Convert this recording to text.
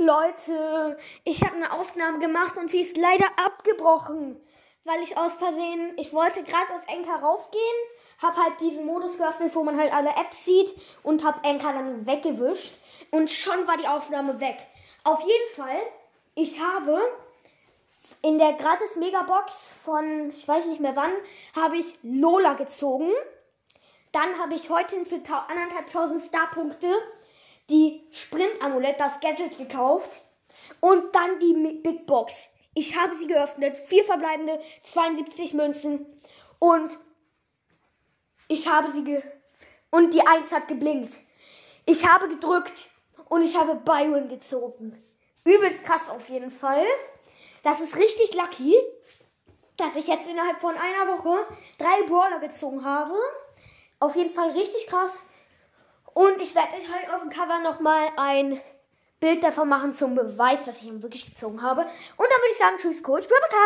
Leute, ich habe eine Aufnahme gemacht und sie ist leider abgebrochen, weil ich aus Versehen, ich wollte gerade auf Enker raufgehen, habe halt diesen Modus geöffnet, wo man halt alle Apps sieht und habe Enker dann weggewischt und schon war die Aufnahme weg. Auf jeden Fall, ich habe in der gratis Megabox von, ich weiß nicht mehr wann, habe ich Lola gezogen. Dann habe ich heute für anderthalb tausend Starpunkte Sprint-Amulett, das Gadget gekauft. Und dann die Big Box. Ich habe sie geöffnet. Vier verbleibende, 72 Münzen. Und ich habe sie ge... Und die 1 hat geblinkt. Ich habe gedrückt und ich habe Byron gezogen. Übelst krass auf jeden Fall. Das ist richtig lucky, dass ich jetzt innerhalb von einer Woche drei Brawler gezogen habe. Auf jeden Fall richtig krass. Und ich werde euch halt auf dem Cover nochmal ein Bild davon machen zum Beweis, dass ich ihn wirklich gezogen habe. Und dann würde ich sagen, tschüss, Coach Podcast.